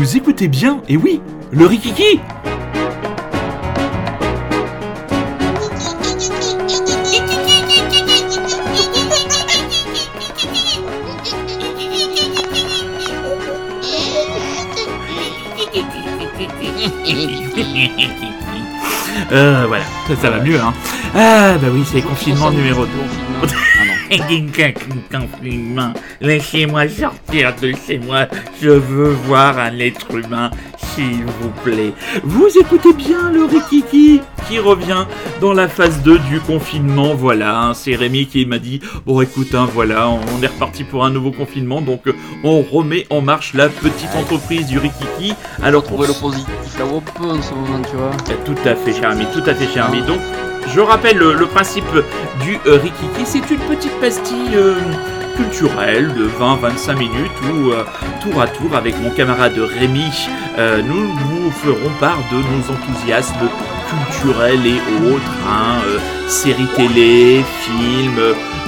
Vous écoutez bien, et oui, le Rikiki Euh, voilà, ça, ça va mieux, hein. Ah, bah oui, c'est confinement numéro 2. Confinement, laissez-moi sortir de chez moi, je veux voir un être humain, s'il vous plaît. Vous écoutez bien le Rikiki qui revient dans la phase 2 du confinement, voilà, hein, c'est Rémi qui m'a dit, bon écoute, hein, voilà, on est reparti pour un nouveau confinement, donc euh, on remet en marche la petite entreprise du Rikiki. Alors, Trouver le positif ce moment, tu vois. tout à fait, cher ami, tout à fait, cher ami. Donc, je rappelle le, principe du euh, Rikiki, c'est une petite pastille euh, culturelle de 20-25 minutes où, euh, tour à tour, avec mon camarade Rémi, nous vous ferons part de nos enthousiasmes culturels et autres, hein, séries télé, films,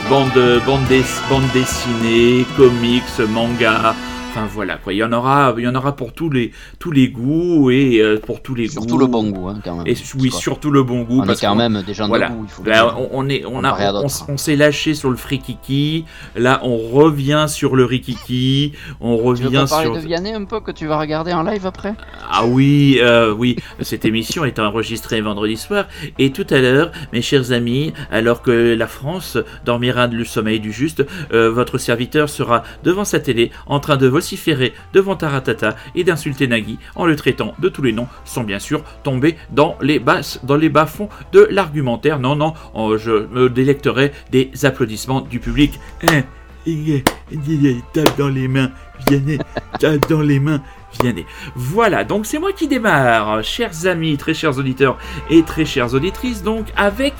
bandes bande bande dessinées, comics, mangas. Enfin voilà quoi, il y en aura, il y en aura pour tous les tous les goûts et euh, pour tous les Surtout goûts. le bon goût, hein, quand même. Et oui, Quoi. surtout le bon goût. On est quand même des gens voilà. de goût, il faut le Là, dire. on, on est, on, a, on, s'est lâché sur le frikiki. Là, on revient sur le rikiki. On Tu veux revient pas parler sur. de Vianney un peu que tu vas regarder en live après? Ah oui, euh, oui. Cette émission est enregistrée vendredi soir. Et tout à l'heure, mes chers amis, alors que la France dormira le sommeil du juste, euh, votre serviteur sera devant sa télé en train de vociférer devant Taratata et d'insulter Nagui en le traitant de tous les noms, sans bien sûr tomber dans les basses, dans les bas-fonds de l'argumentaire. Non, non, oh, je me délecterai des applaudissements du public. Dans les mains, tape dans les mains. Vianney. Voilà, donc c'est moi qui démarre, chers amis, très chers auditeurs et très chères auditrices, donc avec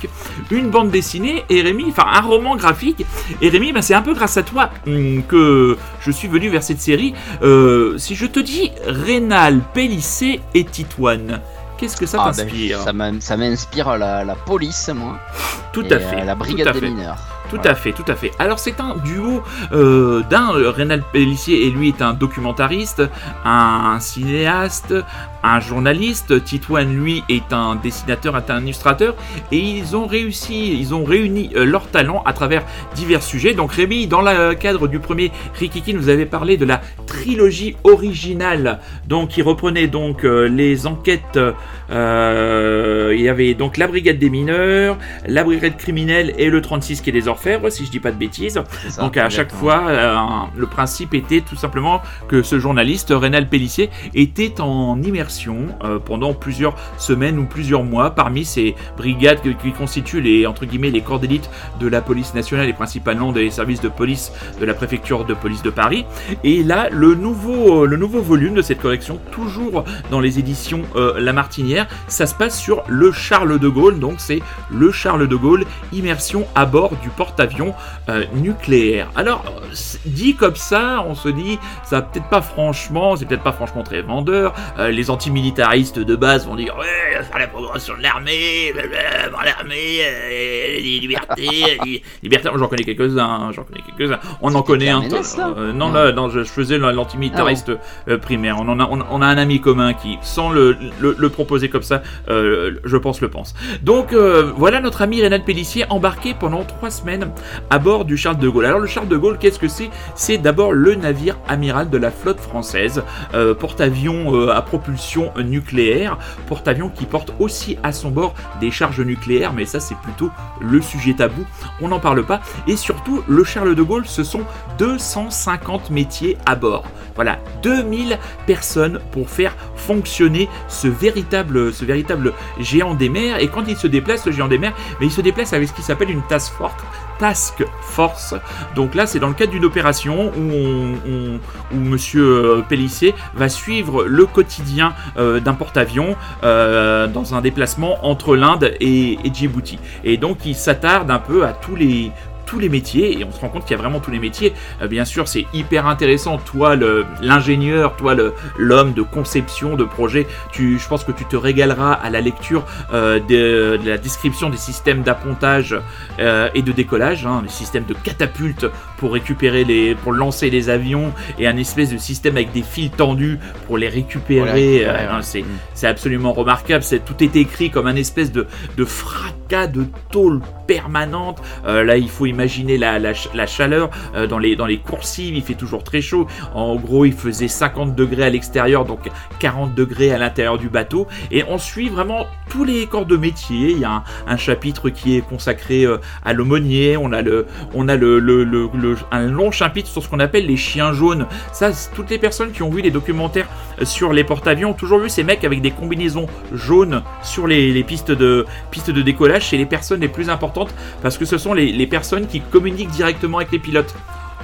une bande dessinée et Rémi, enfin un roman graphique. Et Rémi, ben, c'est un peu grâce à toi hum, que je suis venu vers cette série. Euh, si je te dis Rénal, Pélissé et Titoine, qu'est-ce que ça Ah, ben, t'inspire? ça m'in- Ça m'inspire la, la police, moi. Tout à fait. euh, la brigade des mineurs. Tout à fait, tout à fait. Alors c'est un duo euh, d'un euh, Rénal Pellissier et lui est un documentariste, un cinéaste, un journaliste. Titoine lui est un dessinateur, est un illustrateur et ils ont réussi, ils ont réuni euh, leurs talents à travers divers sujets. Donc Rémi, dans le cadre du premier Rikiki, nous avait parlé de la trilogie originale, donc qui reprenait donc euh, les enquêtes. euh, il y avait donc la brigade des mineurs, la brigade criminelle et le 36 qui est des orfèvres, si je dis pas de bêtises. Ça, Donc à chaque fois, euh, le principe était tout simplement que ce journaliste, Rénal Pellissier, était en immersion euh, pendant plusieurs semaines ou plusieurs mois parmi ces brigades qui, constituent les entre guillemets les corps d'élite de la police nationale et principalement des services de police de la préfecture de police de Paris. Et là, le nouveau, euh, le nouveau volume de cette collection, toujours dans les éditions euh, La Martinière, ça se passe sur le Charles de Gaulle. Donc c'est le Charles de Gaulle, immersion à bord du porte-avions nucléaire. Alors, dit comme ça, on se dit, ça peut-être pas franchement, c'est peut-être pas franchement très vendeur. Les antimilitaristes de base vont dire, ouais, faire la progression de l'armée, l'armée, euh, les libertés, les libertés. J'en connais quelques-uns, j'en connais quelques-uns. On en connaît un. Là euh, non, Ouais. là, non, je, je faisais l'antimilitariste euh, primaire. On, en a, on, on a un ami commun qui, sans le, le, le proposer comme ça, euh, je pense le pense. Donc voilà notre ami Rénal Pellissier embarqué pendant trois semaines à bord du Charles de Gaulle. Alors le Charles de Gaulle, qu'est-ce que c'est? C'est d'abord le navire amiral de la flotte française, porte-avions à propulsion nucléaire, porte-avions qui porte aussi à son bord des charges nucléaires, mais ça c'est plutôt le sujet tabou, on n'en parle pas. Et surtout, le Charles de Gaulle, ce sont 250 métiers à bord. Voilà, 2000 personnes pour faire fonctionner ce véritable, ce géant des mers. Et quand il se déplace, le géant des mers, mais il se déplace avec ce qui s'appelle une task force. Task Force. Donc là, c'est dans le cadre d'une opération où, on, on- où Monsieur euh, Pellissier va suivre le quotidien euh, d'un porte-avions euh, dans un déplacement entre l'Inde et Djibouti. Et donc, il s'attarde un peu à tous les tous les métiers et on se rend compte qu'il y a vraiment tous les métiers. Euh, bien sûr, c'est hyper intéressant. Toi, l'ingénieur, toi, l'homme de conception, de projet, tu, je pense que tu te régaleras à la lecture euh, de, la description des systèmes d'appontage euh, et de décollage, hein, les systèmes de catapulte pour récupérer les, pour lancer les avions et un espèce de système avec des fils tendus pour les récupérer. Hein, c'est absolument remarquable. Tout est écrit comme un espèce de, de de tôle permanente. là, il faut imaginer la, la, chaleur euh, dans, les, dans les coursives, il fait toujours très chaud. En gros, il faisait 50 degrés à l'extérieur, donc 40 degrés à l'intérieur du bateau. Et on suit vraiment tous les corps de métier. Il y a un, chapitre qui est consacré euh, à l'aumônier. On a, le, on a le, le, un long chapitre sur ce qu'on appelle les chiens jaunes. Ça, toutes les personnes qui ont vu les documentaires euh, sur les porte-avions ont toujours vu ces mecs avec des combinaisons jaunes sur les, les pistes, de, pistes de décollage. C'est les personnes les plus importantes parce que ce sont les, les personnes qui communiquent directement avec les pilotes.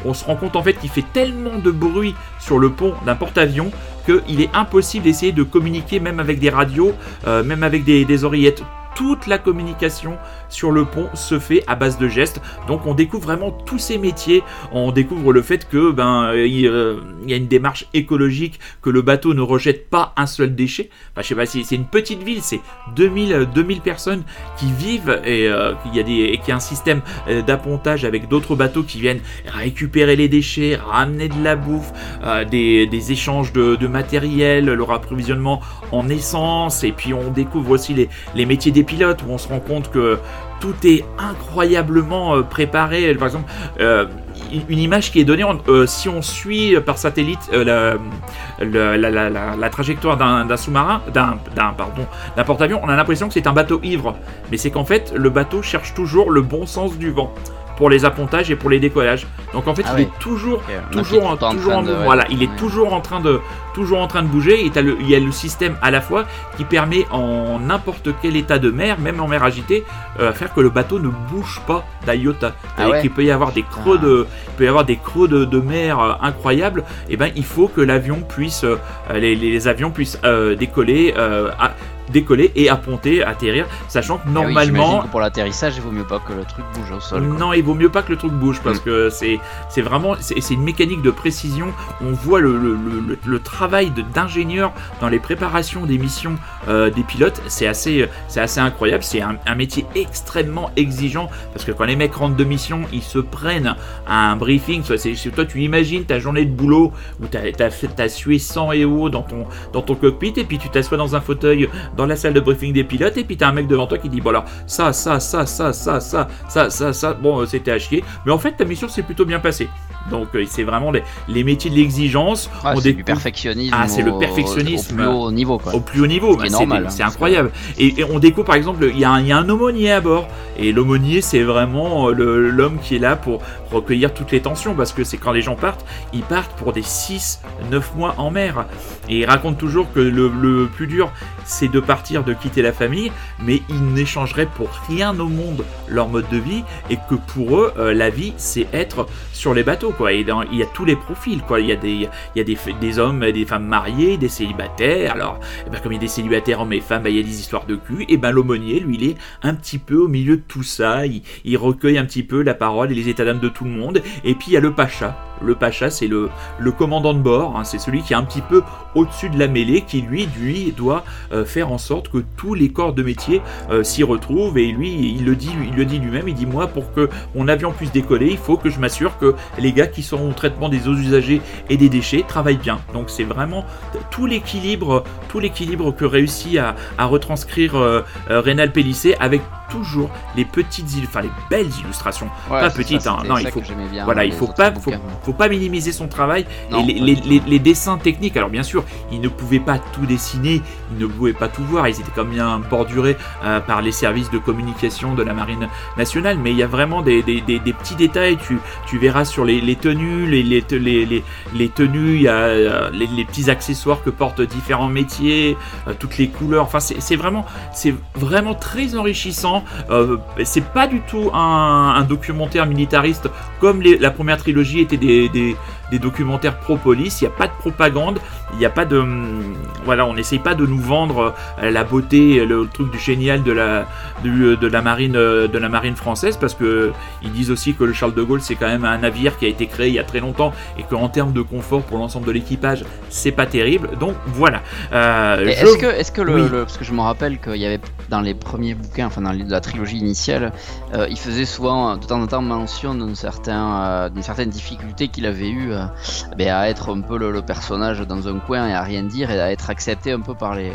On se rend compte en fait qu'il fait tellement de bruit sur le pont d'un porte-avions qu'il est impossible d'essayer de communiquer même avec des radios, euh, même avec des, des oreillettes toute la communication sur le pont se fait à base de gestes. Donc on découvre vraiment tous ces métiers. On découvre le fait que ben euh, il, y a une démarche écologique, que le bateau ne rejette pas un seul déchet. Enfin, je sais pas c'est une petite ville, c'est 2000 2000 personnes qui vivent et euh, il y a des a un système euh, d'appontage avec d'autres bateaux qui viennent récupérer les déchets, ramener de la bouffe, des, échanges de, matériel, leur approvisionnement en essence et puis on découvre aussi les, les métiers des pilotes où on se rend compte que tout est incroyablement euh, préparé. Par exemple, euh, une image qui est donnée, euh, si on suit par satellite la, trajectoire d'un sous-marin, d'un pardon, d'un porte-avions, on a l'impression que c'est un bateau ivre. Mais c'est qu'en fait, le bateau cherche toujours le bon sens du vent pour les appontages et pour les décollages. Donc en fait, ah il est toujours, toujours, en, toujours en, voilà, il est toujours en train de, toujours en train de bouger. Et le, il y a le système à la fois qui permet en n'importe quel état de mer, même en mer agitée, euh, faire que le bateau ne bouge pas d'iota. Ah il peut y avoir des creux de, il peut y avoir des creux de, de mer euh, incroyables. Et eh ben, il faut que l'avion puisse, euh, les, les, avions puissent décoller. À, décoller et apponter, atterrir, sachant que eh normalement. pour l'atterrissage, il vaut mieux pas que le truc bouge au sol. Non, il vaut mieux pas que le truc bouge parce mm. que c'est c'est vraiment c'est une mécanique de précision. On voit le, le, le, travail d'ingénieur dans les préparations des missions euh, des pilotes. C'est assez c'est assez incroyable. C'est un, métier extrêmement exigeant parce que quand les mecs rentrent de mission, ils se prennent à un briefing. C'est toi, tu imagines ta journée de boulot où tu as, as, sué sang et eau dans ton dans ton cockpit et puis tu t'assois dans un fauteuil dans la salle de briefing des pilotes et puis t'as un mec devant toi qui dit bon alors ça, ça, ça, ça, ça, ça, ça, ça, ça, bon euh, c'était à chier, mais en fait ta mission s'est plutôt bien passée. Donc euh, c'est vraiment les, les, métiers de l'exigence. Ah, c'est du perfectionnisme. Ah, c'est le perfectionnisme. Au, plus haut niveau. Quoi. Au plus haut niveau. C'est normal. C'est incroyable. Et, on découvre par exemple, il y, a un, y a un aumônier à bord. Et l'aumônier, c'est vraiment euh, l'homme qui est là pour recueillir toutes les tensions. Parce que c'est quand les gens partent, ils partent pour des 6-9 mois en mer. Et il raconte toujours que le, le plus dur, c'est de partir, de quitter la famille. Mais ils n'échangeraient pour rien au monde leur mode de vie. Et que pour eux, euh, la vie, c'est être sur les bateaux. Il y a tous les profils. Quoi. Il y a, des, il y a des, des hommes, des femmes mariées, des célibataires. Alors, eh ben, comme il y a des célibataires hommes et femmes, ben, il y a des histoires de cul. Et ben l'aumônier, lui, il est un petit peu au milieu de tout ça. Il, recueille un petit peu la parole et les états d'âme de tout le monde. Et puis il y a le pacha. Le pacha, c'est le, commandant de bord. Hein. c'est celui qui est un petit peu au-dessus de la mêlée, qui lui, lui doit euh, faire en sorte que tous les corps de métier euh, s'y retrouvent. Et lui, il le dit, il le dit lui-même. Il dit moi, pour que mon avion puisse décoller, il faut que je m'assure que les gars qui sont au traitement des eaux usagées et des déchets travaillent bien. Donc c'est vraiment tout l'équilibre, tout l'équilibre que réussit à, retranscrire euh, euh, Rénal avec toujours les petites, enfin les belles illustrations, pas petites. hein. non, il faut, voilà, il faut pas, faut, pas minimiser son travail et les, dessins techniques. Alors bien sûr, il ne pouvait pas tout dessiner, il ne pouvait pas tout voir. Ils étaient comme bien bordurés euh, par les services de communication de la marine nationale, mais il y a vraiment des, petits détails. Tu, tu verras sur les, tenues, les, tenues, il y a euh, les, petits accessoires que portent différents métiers, euh, toutes les couleurs. Enfin, c'est vraiment, c'est vraiment très enrichissant euh, c'est pas du tout un, documentaire militariste comme la première trilogie était des, des documentaires pro-police. Il n'y a pas de propagande, il n'y a pas de. hum, Voilà, on n'essaye pas de nous vendre euh, la beauté, le truc du génial de la, du- de la marine, euh, de la marine française, parce que ils disent aussi que le Charles de Gaulle c'est quand même un navire qui a été créé il y a très longtemps et qu'en termes de confort pour l'ensemble de l'équipage, c'est pas terrible. Donc voilà. Euh, je- Est-ce que, est-ce que le, Oui. le- parce que je me rappelle qu'il y avait dans les premiers bouquins, enfin dans les- la trilogie initiale, euh, il faisait souvent de temps en temps mention d'un certain, euh, d'une certaine difficulté qu'il avait eu euh, ben, à être un peu le, le personnage dans un coin et à rien dire et à être accepté un peu par les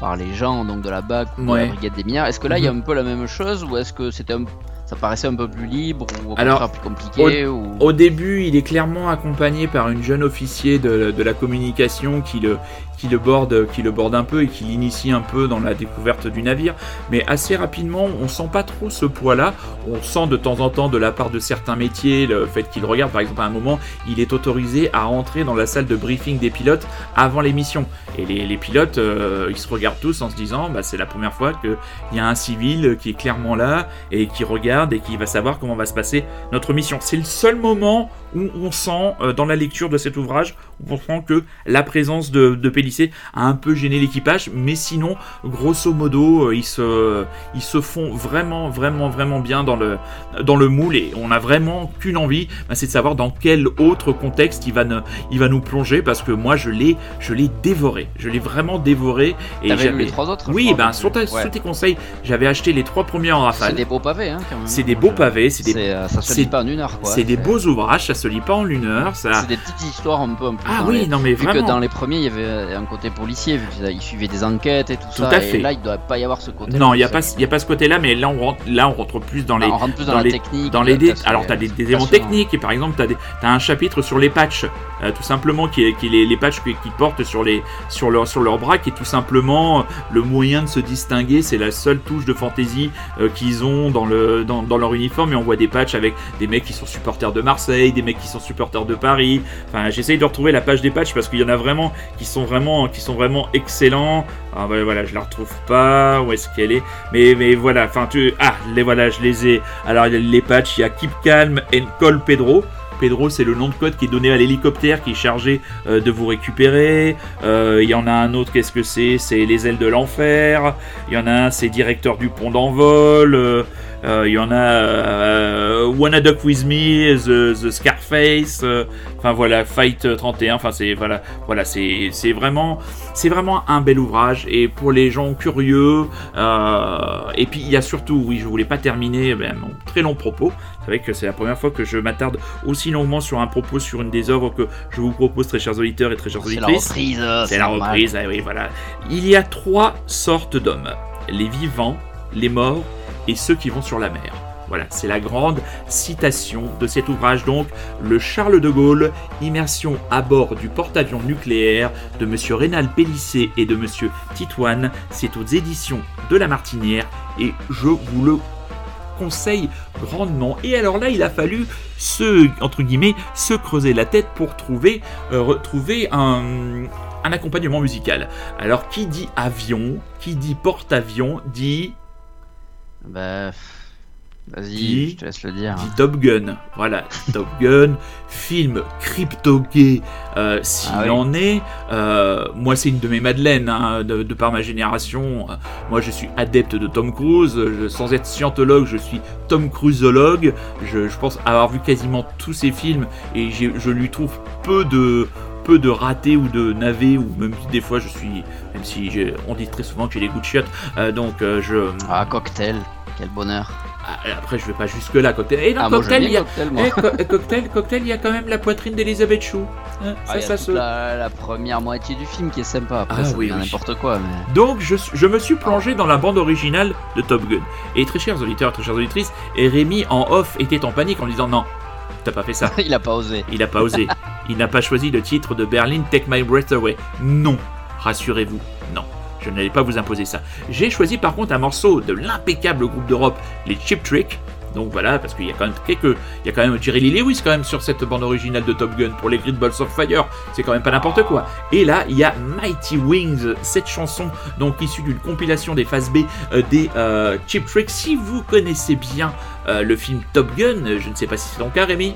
par les gens donc de la BAC ou de Ouais. la brigade des mineurs. Est-ce que là il y a Mhm. un peu la même chose ou est-ce que c'était un- ça paraissait un peu plus libre ou au Alors, plus compliqué ou... Au début, il est clairement accompagné par une jeune officier de, de la communication qui le, qui, le borde, qui le borde un peu et qui l'initie un peu dans la découverte du navire. Mais assez rapidement, on sent pas trop ce poids-là. On sent de temps en temps de la part de certains métiers le fait qu'il regarde. Par exemple, à un moment, il est autorisé à rentrer dans la salle de briefing des pilotes avant l'émission. Et les, pilotes, euh, ils se regardent tous en se disant, bah, c'est la première fois qu'il y a un civil qui est clairement là et qui regarde et qui va savoir comment va se passer notre mission. C'est le seul moment où on sent, euh, dans la lecture de cet ouvrage, on sent que la présence de, de Pélissier a un peu gêné l'équipage, mais sinon, grosso modo, euh, ils, se, ils se font vraiment, vraiment, vraiment bien dans le, dans le moule et on a vraiment qu'une envie, bah, c'est de savoir dans quel autre contexte il va, ne- il va nous plonger parce que moi, je l'ai, je l'ai dévoré. Je l'ai vraiment dévoré. Et j'avais- les trois autres Oui, ben, sur, ta- ouais. sur tes conseils, j'avais acheté les trois premiers en C'est rafale. des beaux pavés, hein. C'est des Moi, beaux je- pavés, c'est des, C'est, euh, ça se c'est- lit pas en une heure, quoi. c'est des beaux ouvrages, ça se lit pas en une heure. Ça... C'est des petites histoires un peu. Ah oui, les- non mais Vu vraiment. que dans les premiers, il y avait un côté policier, vu qu'ils suivaient des enquêtes et tout, Tout ça. à et fait. là, il doit pas y avoir ce côté. Non, il n'y a, pas- y a pas ce côté-là, mais là on, rentre, là, on rentre plus dans les, on rentre plus dans, dans la les- technique. dans les dé- c'est- Alors, tu as des, des éléments techniques, et par exemple, tu as, un chapitre sur les patchs, euh, tout simplement, qui est, qui les, patchs qui, qui portent sur, les, sur, leur, sur leur bras, qui est tout simplement euh, le moyen de se distinguer. C'est la seule touche de fantaisie euh, qu'ils ont dans, le, dans, dans leur uniforme, et on voit des patchs avec des mecs qui sont supporters de Marseille, des mecs qui sont supporters de Paris. Enfin, j'essaye de retrouver la page des patchs parce qu'il y en a vraiment qui sont vraiment, qui sont vraiment excellents. Ah, bah, voilà, je la retrouve pas. Où est-ce qu'elle est? Mais, mais voilà, enfin, tu. Ah, les voilà, je les ai. Alors, les patchs, il y a Keep Calm and Call Pedro. Pedro, c'est le nom de code qui est donné à l'hélicoptère qui est chargé euh, de vous récupérer. Euh, Il y en a un autre, qu'est-ce que c'est? C'est les ailes de l'enfer. Il y en a un, c'est directeur du pont d'envol. Euh, Il y en a Wanna Duck With Me, The, the Scarface. euh, Enfin voilà, Fight 31. Enfin c'est voilà, voilà, c'est vraiment, c'est vraiment un bel ouvrage. Et pour les gens curieux, euh, et puis il y a surtout, oui, je voulais pas terminer ben, mon très long propos. C'est vrai que c'est la première fois que je m'attarde aussi longuement sur un propos sur une des œuvres que je vous propose, très chers auditeurs et très chères C'est la reprise. euh, C'est la normal. reprise, ah oui, voilà. Il y a trois sortes d'hommes les vivants, les morts et ceux qui vont sur la mer. Voilà, c'est la grande citation de cet ouvrage, donc le Charles de Gaulle, immersion à bord du porte-avions nucléaire de Monsieur Rénal Pélissé et de Monsieur Titoine. C'est aux éditions de La Martinière et je vous le conseille grandement. Et alors là, il a fallu se, entre guillemets, se creuser la tête pour trouver, euh, un accompagnement musical. Alors, qui dit avion, qui dit porte-avions, dit, Bah, vas-y, je te laisse le dire. Top Gun. Voilà, Top Gun, film crypto-gay, euh, s'il Ah oui. en est. Euh, moi, c'est une de mes madeleines, hein, de, de par ma génération. Moi, je suis adepte de Tom Cruise. Je- sans être scientologue, je suis Tom Cruiseologue. Je, je pense avoir vu quasiment tous ses films et je lui trouve peu de peu de ratés ou de navets ou même si des fois je suis même si on dit très souvent que j'ai les goûts de chiottes euh, donc euh, je Ah, cocktail, quel bonheur. Ah, après je vais pas jusque là cocktail et dans Ah, cocktail il y a cocktail, eh, co- cocktail, cocktail, il y a quand même la poitrine d'Elisabeth Chou. Hein, Ah, ça, il y a ça toute se- la, la première moitié du film qui est sympa. Après, Ah, ça oui, n'importe quoi, mais. Donc je, me suis plongé dans la bande originale de Top Gun. Et très chers auditeurs, très chères auditrices, et Rémi en off était en panique en disant non, t'as pas fait ça. il a pas osé. Il n'a pas osé. Il n'a pas choisi le titre de Berlin Take My Breath Away. Non, rassurez-vous. Je n'allais pas vous imposer ça. J'ai choisi par contre un morceau de l'impeccable groupe d'Europe, les Chip Trick. Donc voilà, parce qu'il y a quand même quelques, il y a quand même Jerry Lee Lewis quand même sur cette bande originale de Top Gun pour les Great Balls of Fire. C'est quand même pas n'importe quoi. Et là, il y a Mighty Wings, cette chanson donc issue d'une compilation des phases B euh, des euh, Chip Trick. Si vous connaissez bien euh, le film Top Gun, je ne sais pas si c'est ton cas, Rémi.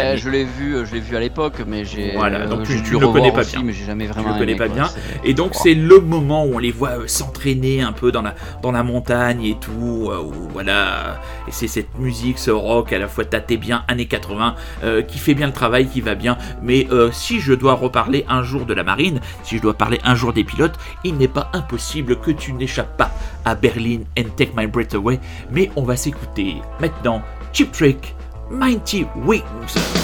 Euh, je l'ai vu, euh, je l'ai vu à l'époque, mais j'ai. Voilà, euh, donc tu, le connais pas aussi, bien. mais j'ai jamais Tu vraiment. le connais aimé, pas quoi. bien. Et donc c'est le moment où on les voit euh, s'entraîner un peu dans la, dans la montagne et tout, où, voilà, et c'est cette musique, ce rock à la fois tâté bien années 80, euh, qui fait bien le travail, qui va bien. Mais euh, si je dois reparler un jour de la marine, si je dois parler un jour des pilotes, il n'est pas impossible que tu n'échappes pas à Berlin and Take My Breath Away. Mais on va s'écouter maintenant Chip Trick, Mighty Wings. It's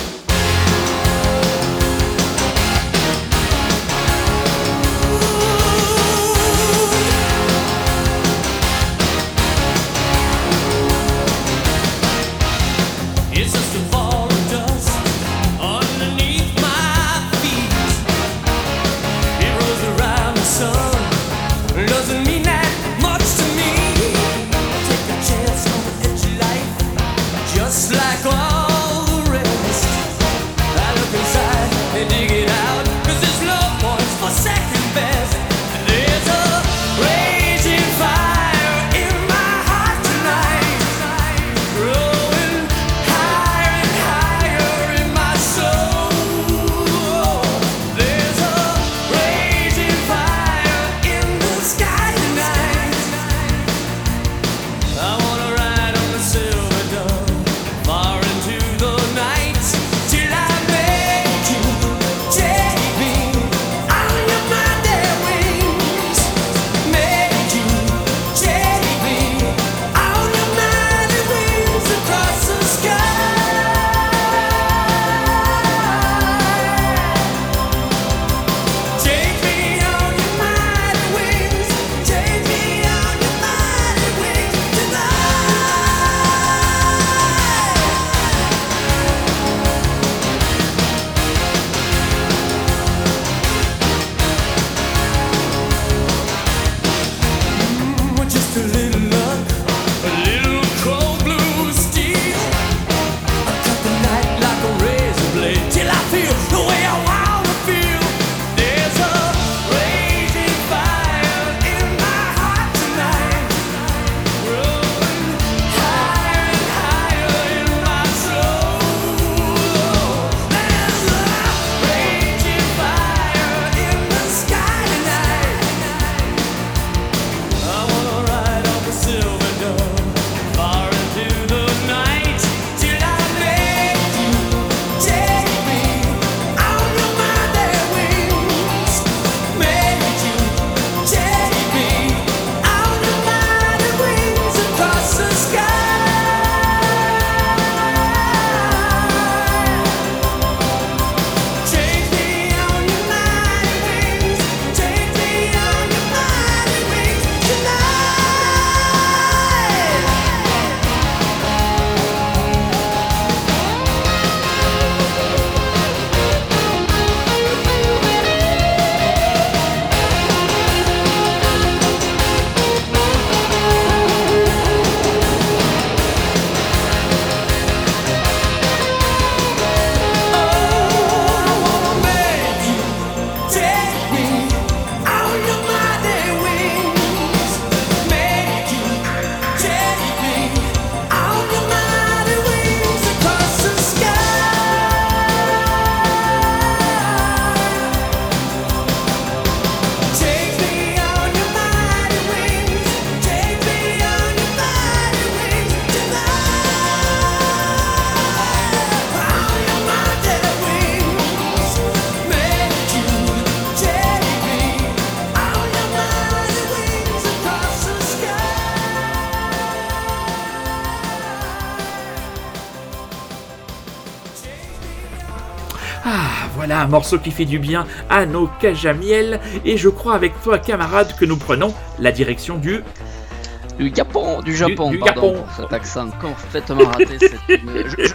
voilà un morceau qui fait du bien à nos cages à miel. Et je crois avec toi, camarade, que nous prenons la direction du. Du Japon, du Japon, du pardon, Japon. cet accent complètement raté.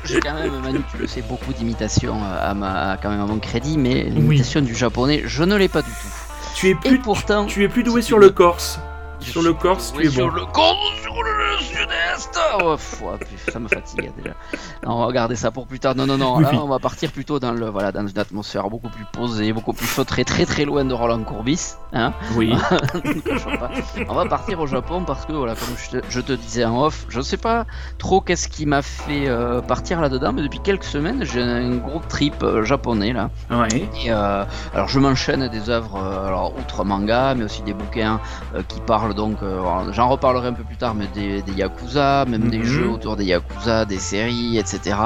J'ai quand même, Manu, tu le sais, beaucoup d'imitations euh, à, ma, à- quand même à mon crédit, mais l'imitation du japonais, je ne l'ai pas du tout. Tu es Et plus, pourtant, tu es plus doué si sur le me- corse. Sur le corse, tu es sur bon. le corse, sur le sud-est. oh, puis ça me fatigue déjà. Non, on va garder ça pour plus tard. Non, non, non. Là, on va partir plutôt dans le, voilà, dans une atmosphère beaucoup plus posée, beaucoup plus feutrée, très très loin de Roland Courbis. Hein Oui. Ne on va partir au Japon parce que voilà, comme je te, je te disais en off, je sais pas trop qu'est-ce qui m'a fait euh, partir là-dedans, mais depuis quelques semaines, j'ai un gros trip euh, japonais là. Ouais. Et euh, alors je m'enchaîne des œuvres, alors outre manga, mais aussi des bouquins qui parlent donc, euh, j'en reparlerai un peu plus tard, mais des, des yakuza, même des Mhm. jeux autour des yakuza, des séries, etc.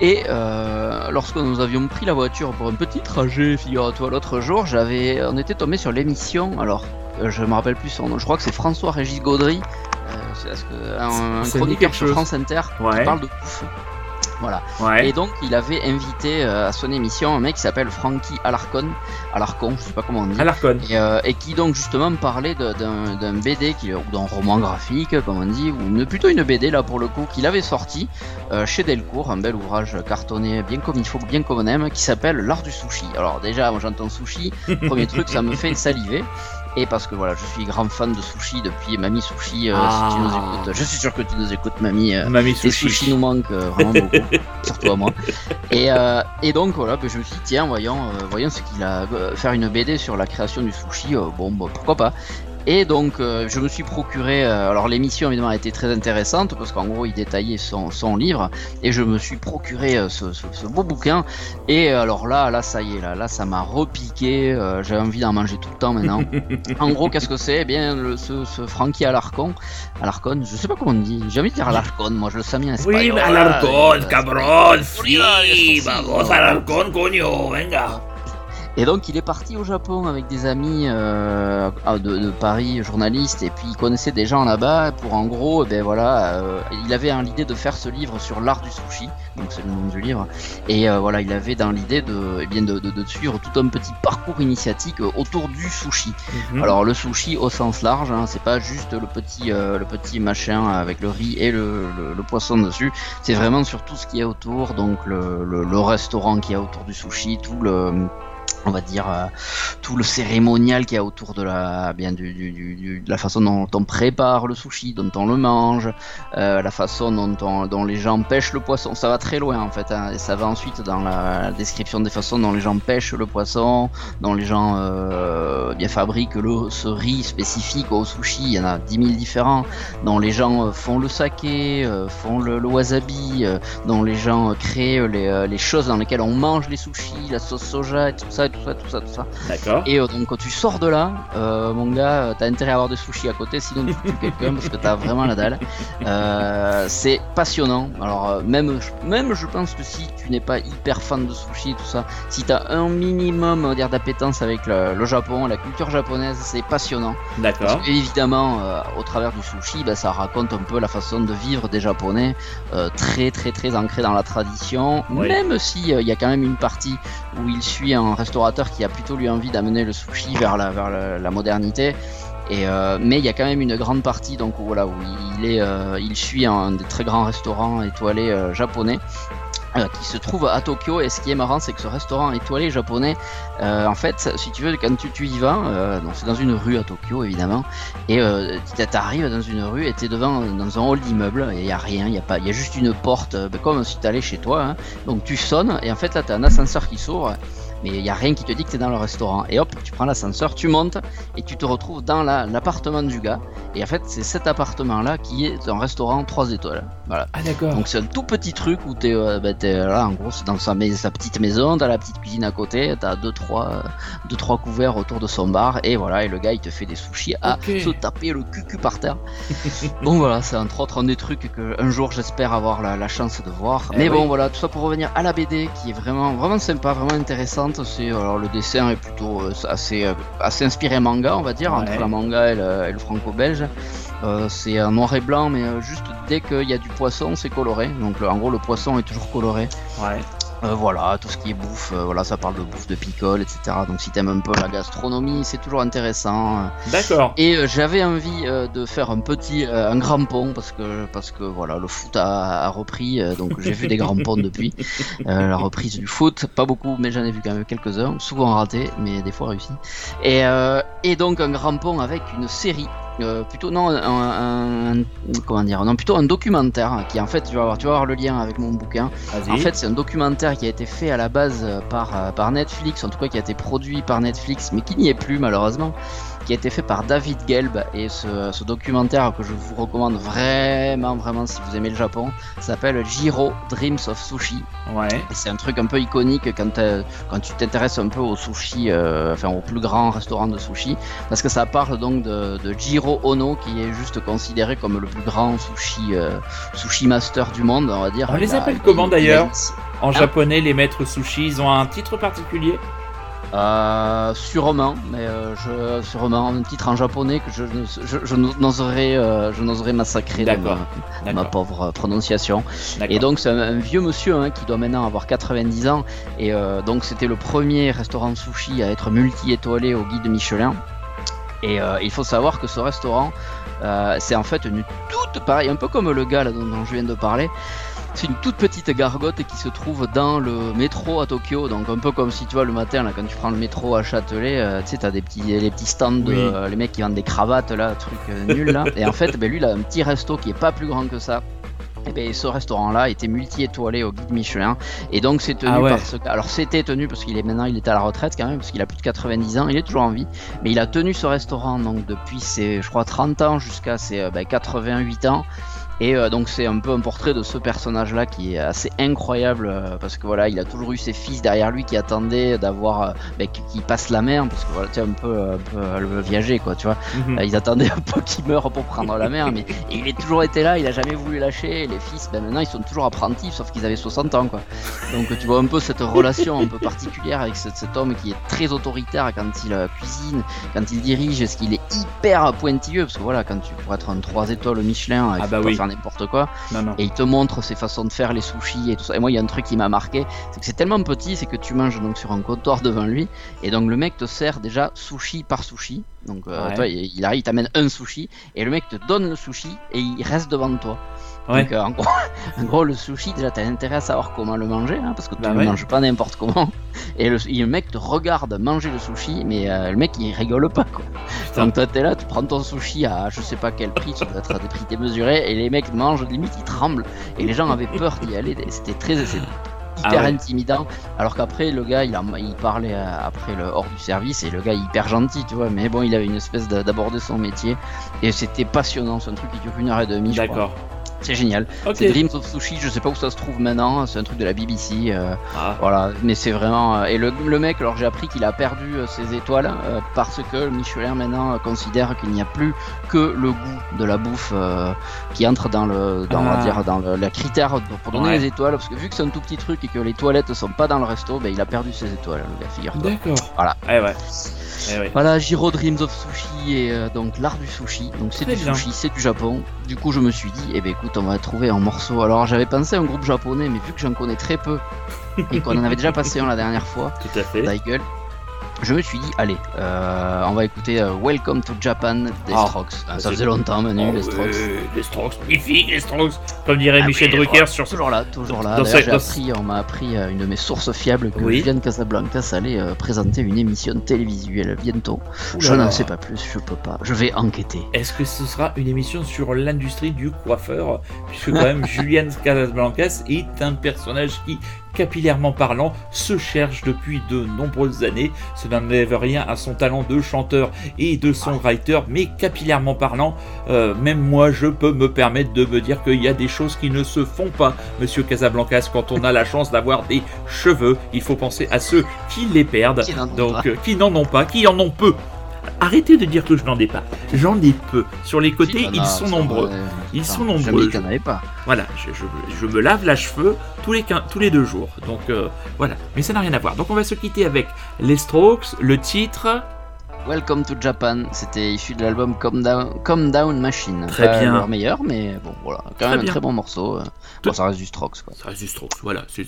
Et euh, lorsque nous avions pris la voiture pour un petit trajet, figure-toi, l'autre jour, j'avais, on était tombé sur l'émission. Alors, euh, je me rappelle plus son nom. Je crois que c'est François Régis Gaudry, euh, c'est un, chroniqueur sur. France Inter Ouais. qui parle de bouffe. Voilà. Ouais. Et donc, il avait invité euh, à son émission un mec qui s'appelle Frankie Alarcon, Alarcon, je sais pas comment on dit. Alarcon. Et, euh, et qui donc justement parlait d'un d'un BD qui, ou d'un roman graphique comme on dit, ou une- plutôt une BD là pour le coup qu'il avait sorti euh, chez Delcourt, un bel ouvrage cartonné bien comme il faut, bien comme on aime, qui s'appelle L'art du sushi. Alors déjà, moi j'entends sushi, premier truc ça me fait saliver. Et parce que voilà, je suis grand fan de sushi depuis Mamie Sushi. euh, Si tu nous Ah. écoutes, je suis sûr que tu nous écoutes, Mamie. euh, Mamie les Sushi. sushis nous manquent euh, vraiment beaucoup, surtout à moi. Et, euh, et donc voilà, je me suis dit, tiens, voyons, euh, voyons ce qu'il a euh, faire une BD sur la création du sushi, euh, bon, bah, pourquoi pas. Et donc euh, je me suis procuré, euh, alors l'émission évidemment a été très intéressante parce qu'en gros il détaillait son, son livre et je me suis procuré euh, ce, ce- ce beau bouquin et euh, alors là, là ça y est, là, là ça m'a repiqué, euh, j'ai envie d'en manger tout le temps maintenant. en gros qu'est-ce que c'est? Eh bien le, ce, ce Frankie Alarcon, Alarcon, je sais pas comment on dit, j'ai envie de dire Alarcon, moi je le sens bien en espagnol. Oui, cabrón. Oui, Sí, vamos, sí. Alarcón, coño, venga. Et donc il est parti au Japon avec des amis euh, de, de Paris, journalistes, et puis il connaissait des gens là-bas pour en gros, eh ben voilà, euh, il avait hein, l'idée de faire ce livre sur l'art du sushi, donc c'est le nom du livre, et euh, voilà, il avait dans l'idée de, eh bien de, de, de suivre tout un petit parcours initiatique euh, autour du sushi. Mhm. Alors le sushi au sens large, hein, c'est pas juste le petit, euh, le petit machin avec le riz et le, le, le poisson dessus, c'est vraiment sur tout ce qui est autour, donc le, le, le restaurant qui est autour du sushi, tout le on va dire euh, tout le cérémonial qu'il y a autour de la bien du, du- de la façon dont on prépare le sushi, dont on le mange, euh, la façon dont, on- dont les gens pêchent le poisson. Ça va très loin en fait, hein, ça va ensuite dans la, description des façons dont les gens pêchent le poisson, dont les gens euh, bien fabriquent le, ce riz spécifique au sushi. Il y en a 10 000 différents, dont les gens font le saké, font le, wasabi, dont les gens créent les, les choses dans lesquelles on mange les sushis, la sauce soja et tout ça, et tout ça, tout ça, tout ça. D'accord. Et euh, donc quand tu sors de là, euh, mon gars, euh, t'as intérêt à avoir des sushis à côté, sinon tu tues quelqu'un parce que t'as vraiment la dalle. Euh, c'est passionnant. Alors même, même je pense que si tu n'es pas hyper fan de sushi et tout ça, si t'as un minimum on va dire d'appétence avec le, le Japon, la culture japonaise, c'est passionnant. D'accord. évidemment, au travers du sushi, bah, ça raconte un peu la façon de vivre des Japonais, très très très ancré dans la tradition. Oui. Même si il y a quand même une partie où il suit un qui a plutôt lui envie d'amener le sushi vers la modernité. Et euh, mais il y a quand même une grande partie donc où, voilà où il est euh, il suit un des très grands restaurants étoilés euh, japonais qui se trouve à Tokyo et ce qui est marrant c'est que ce restaurant étoilé japonais en fait si tu veux quand tu, tu y vas c'est dans une rue à Tokyo évidemment et tu arrives dans une rue et t'es devant dans un hall d'immeuble il y a rien il y a pas il y a juste une porte ben, comme si t'allais chez toi hein. donc tu sonnes et en fait là t'as un ascenseur qui s'ouvre mais il y a rien qui te dit que t'es dans le restaurant. Et hop tu prends l'ascenseur tu montes et tu te retrouves dans la- l'appartement du gars. Et en fait c'est cet appartement là qui est un restaurant 3 étoiles. Voilà. Ah, d'accord. donc c'est un tout petit truc où t'es euh, bah, t'es, là en gros c'est dans sa, sa petite maison, t'as la petite cuisine à côté, t'as deux trois, euh, deux trois couverts autour de son bar. Et voilà. Et le gars il te fait des sushis à se taper le cul par terre. bon voilà. C'est entre autres un des trucs que un jour j'espère avoir la, la chance de voir. Eh mais bon voilà. Tout ça pour revenir à la BD qui est vraiment vraiment sympa, vraiment intéressante. C'est alors le dessin est plutôt euh, assez euh, assez inspiré manga on va dire Ouais. entre la manga et le, et le franco-belge. Euh, c'est en noir et blanc, mais juste dès qu'il y a du poisson, c'est coloré. Donc en gros, le poisson est toujours coloré. Ouais. Euh, voilà, tout ce qui est bouffe, euh, voilà, ça parle de bouffe de picole, etc. Donc si t'aimes un peu la gastronomie, c'est toujours intéressant. D'accord. Et euh, j'avais envie euh, de faire un petit, euh, un grand pont parce que parce que voilà, le foot a, a repris, euh, donc j'ai vu des grands ponts depuis Euh, la reprise du foot, pas beaucoup, mais j'en ai vu quand même quelques uns, souvent ratés, mais des fois réussis. Et euh, et donc un grand pont avec une série euh, plutôt non, un, comment dire, non, plutôt un documentaire qui en fait, tu vas voir, tu vas voir le lien avec mon bouquin. En fait, c'est un documentaire qui a été fait à la base euh, par, euh, par Netflix, en tout cas qui a été produit par Netflix, mais qui n'y est plus malheureusement, qui a été fait par David Gelb. Et ce, ce documentaire que je vous recommande vraiment, vraiment si vous aimez le Japon, s'appelle Jiro Dreams of Sushi. Ouais. C'est un truc un peu iconique quand, quand tu t'intéresses un peu au sushi, euh, enfin au plus grand restaurant de sushi, parce que ça parle donc de, de Jiro Ono, qui est juste considéré comme le plus grand sushi, euh, sushi master du monde, on va dire. On les a- appelle comment, il- d'ailleurs En Ah. japonais, les maîtres sushi, ils ont un titre particulier Euh, sûrement, mais euh, je, sûrement un titre en japonais que je, je, je n'oserais, euh, je n'oserais massacrer de D'accord. ma, ma pauvre prononciation. Et donc c'est un, un vieux monsieur hein, qui doit maintenant avoir 90 ans. Et euh, donc c'était le premier restaurant sushi à être multi-étoilé au guide Michelin. Et euh, il faut savoir que ce restaurant, euh, c'est en fait une toute pareil, un peu comme le gars là, dont, dont je viens de parler. C'est une toute petite gargote qui se trouve dans le métro à Tokyo, donc un peu comme si tu vois le matin là quand tu prends le métro à Châtelet, euh, tu sais t'as des petits les petits stands, de, Oui. euh, les mecs qui vendent des cravates là, trucs euh, nuls là. Et en fait, ben, lui il a un petit resto qui est pas plus grand que ça. Et ben, ce restaurant-là était multi-étoilé au guide Michelin. Et donc c'est tenu Ah ouais. par ce Alors c'était tenu parce qu'il est maintenant il est à la retraite quand même, parce qu'il a plus de 90 ans, il est toujours en vie. Mais il a tenu ce restaurant donc depuis ses, je crois, 30 ans jusqu'à ses euh, ben, 88 ans. Et euh, donc c'est un peu un portrait de ce personnage-là qui est assez incroyable euh, parce que voilà, il a toujours eu ses fils derrière lui qui attendaient d'avoir, euh, ben, qui, passent la mer parce que voilà, tu sais un peu, euh, un peu le viager quoi, tu vois. Mhm. Ils attendaient un peu qu'il meure pour prendre la mer, mais et il a toujours été là, il a jamais voulu lâcher. Et les fils, ben maintenant ils sont toujours apprentis, sauf qu'ils avaient 60 ans quoi. Donc tu vois un peu cette relation un peu particulière avec cet, cet homme qui est très autoritaire quand il cuisine, quand il dirige, est-ce qu'il est hyper pointilleux parce que voilà, quand tu pourrais être un 3 étoiles Michelin, il Ah bah oui. faire n'importe quoi. Non, non. Et il te montre ses façons de faire les sushis et tout ça. Et moi, il y a un truc qui m'a marqué, c'est que c'est tellement petit, c'est que tu manges donc sur un comptoir devant lui, et donc le mec te sert déjà sushi par sushi. Donc euh, Ouais. toi, il il arrive, il t'amène un sushi, et le mec te donne le sushi et il reste devant toi. Ouais. Donc euh, en, gros, en gros, le sushi, déjà, t'as intérêt à savoir comment le manger, hein, parce que tu Bah ne ouais. manges pas n'importe comment. Et le, et le mec te regarde manger le sushi, mais euh, le mec il rigole pas quoi. Putain. Donc toi t'es là, tu prends ton sushi à je sais pas quel prix, ça doit être à des prix démesurés, et les mecs mangent, limite ils tremblent, et les gens avaient peur d'y aller, c'était très hyper Ah ouais. intimidant. Alors qu'après le gars il, a, il parlait euh, après le hors du service, et le gars hyper gentil, tu vois, mais bon il avait une espèce de- d'aborder son métier, et c'était passionnant, c'est un truc qui dure une heure et demie, je crois. D'accord. C'est génial. Ok. C'est Dreams of Sushi, je sais pas où ça se trouve maintenant, c'est un truc de la BBC. euh, Ah. voilà, mais c'est vraiment. euh, Et le, le mec, alors j'ai appris qu'il a perdu euh, ses étoiles euh, parce que Michelin maintenant considère qu'il n'y a plus que le goût de la bouffe euh, qui entre dans le, dans, on va Ah. dire, dans le, la critère pour, donner Ouais. les étoiles. Parce que vu que c'est un tout petit truc et que les toilettes sont pas dans le resto, ben, il a perdu ses étoiles, le gars, figure-toi. D'accord. Voilà. Eh ouais. Eh ouais. Voilà, Jiro Dreams of Sushi et donc l'art du sushi. Donc c'est du bien. sushi, c'est du Japon. Du coup, je me suis dit, eh ben écoute, on va trouver un morceau. Alors j'avais pensé à un groupe japonais, mais vu que j'en connais très peu et qu'on en avait déjà passé un la dernière fois, Tout à fait. Daigel, je me suis dit, allez, euh, on va écouter euh, Welcome to Japan des Ah. Strokes. Ah, Ah, ça faisait longtemps, Manu, Oh, les Strokes. les Strokes, magnifique, les Strokes. Comme dirait Ah Michel Drucker sur Toujours là, toujours là. Dans D'ailleurs, j'ai appris, on m'a appris euh, une de mes sources fiables que Oui. Julian Casablancas allait présenter une émission télévisuelle bientôt. Je n'en sais pas plus, je peux pas. Je vais enquêter. Est-ce que ce sera une émission sur l'industrie du coiffeur? Puisque quand même Julian Casablancas est un personnage qui, capillairement parlant, se cherche depuis de nombreuses années. Ce n'enlève rien à son talent de chanteur et de songwriter, mais capillairement parlant, euh, même moi je peux me permettre de me dire qu'il y a des choses qui ne se font pas, monsieur Casablancas, quand on a la chance d'avoir des cheveux. Il faut penser à ceux qui les perdent, Qui donc euh, qui n'en ont pas, qui en ont peu. Arrêtez de dire que je n'en ai pas. J'en ai peu. Sur les côtés, Si, ils sont ça, nombreux. Ils sont nombreux. Avais pas. Voilà, je, je- je me lave la cheveux tous les, tous les deux jours. Donc euh, voilà, mais ça n'a rien à voir. Donc on va se quitter avec les Strokes, le titre. Welcome to Japan, c'était issu de l'album Calm Down, Calm Down Machine. Très Pas bien. leur meilleur, mais bon, voilà, quand Très même bien. un très bon morceau. euh. Bon, ça reste du Strokes, quoi. Ça reste du Strokes, voilà, c'est-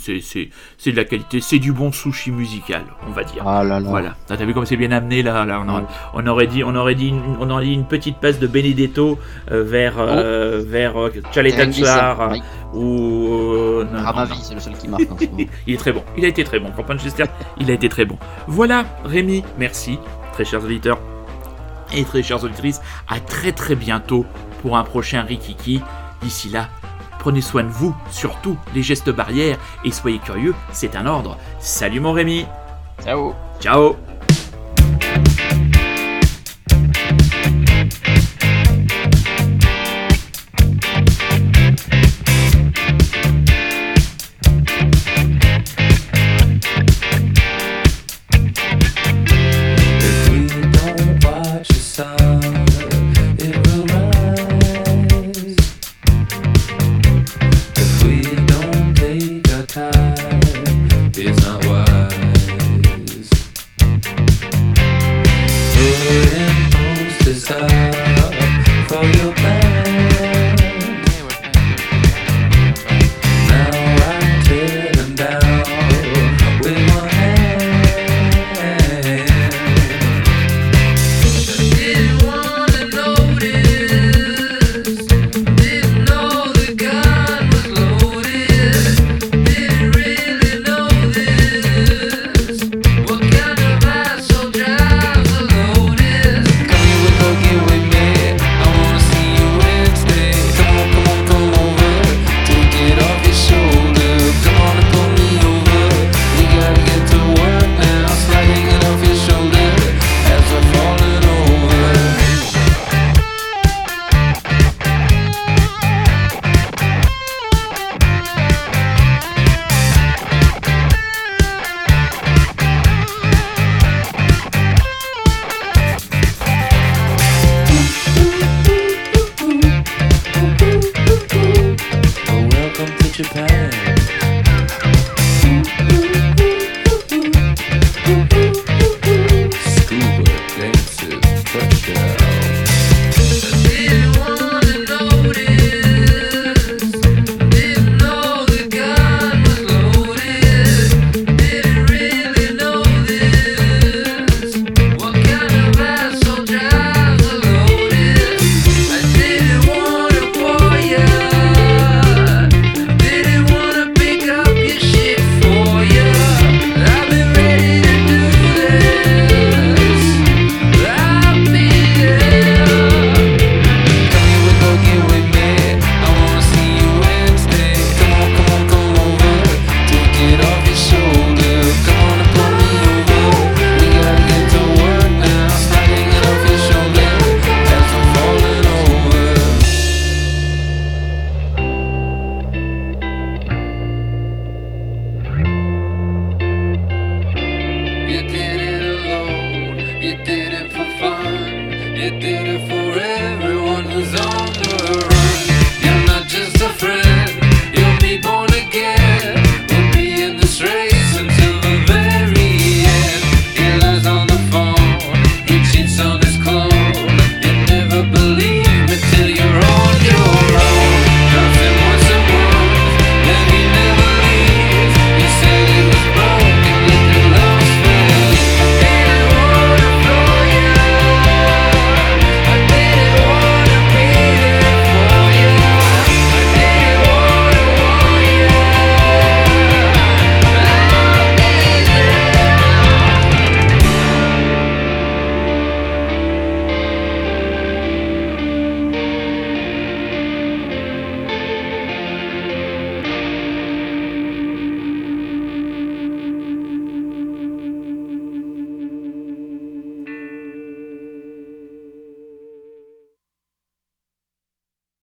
de la qualité, c'est du bon sushi musical, on va dire. Ah là là. Voilà, Ah, t'as vu comme c'est bien amené là, là on, aurait, Ouais. on aurait dit, on aurait dit, une, on aurait dit une petite passe de Benedetto euh, vers euh, vers euh, ou euh, Ramavi, non. c'est le seul qui marque en ce moment. Il est très bon, il a été très bon. Camp Manchester, il a été très bon. Voilà, Rémi, merci, très chers auditeurs et très chères auditrices, à très très bientôt pour un prochain Rikiki. D'ici là, prenez soin de vous, surtout les gestes barrières, et soyez curieux, c'est un ordre. Salut mon Rémi Ciao Ciao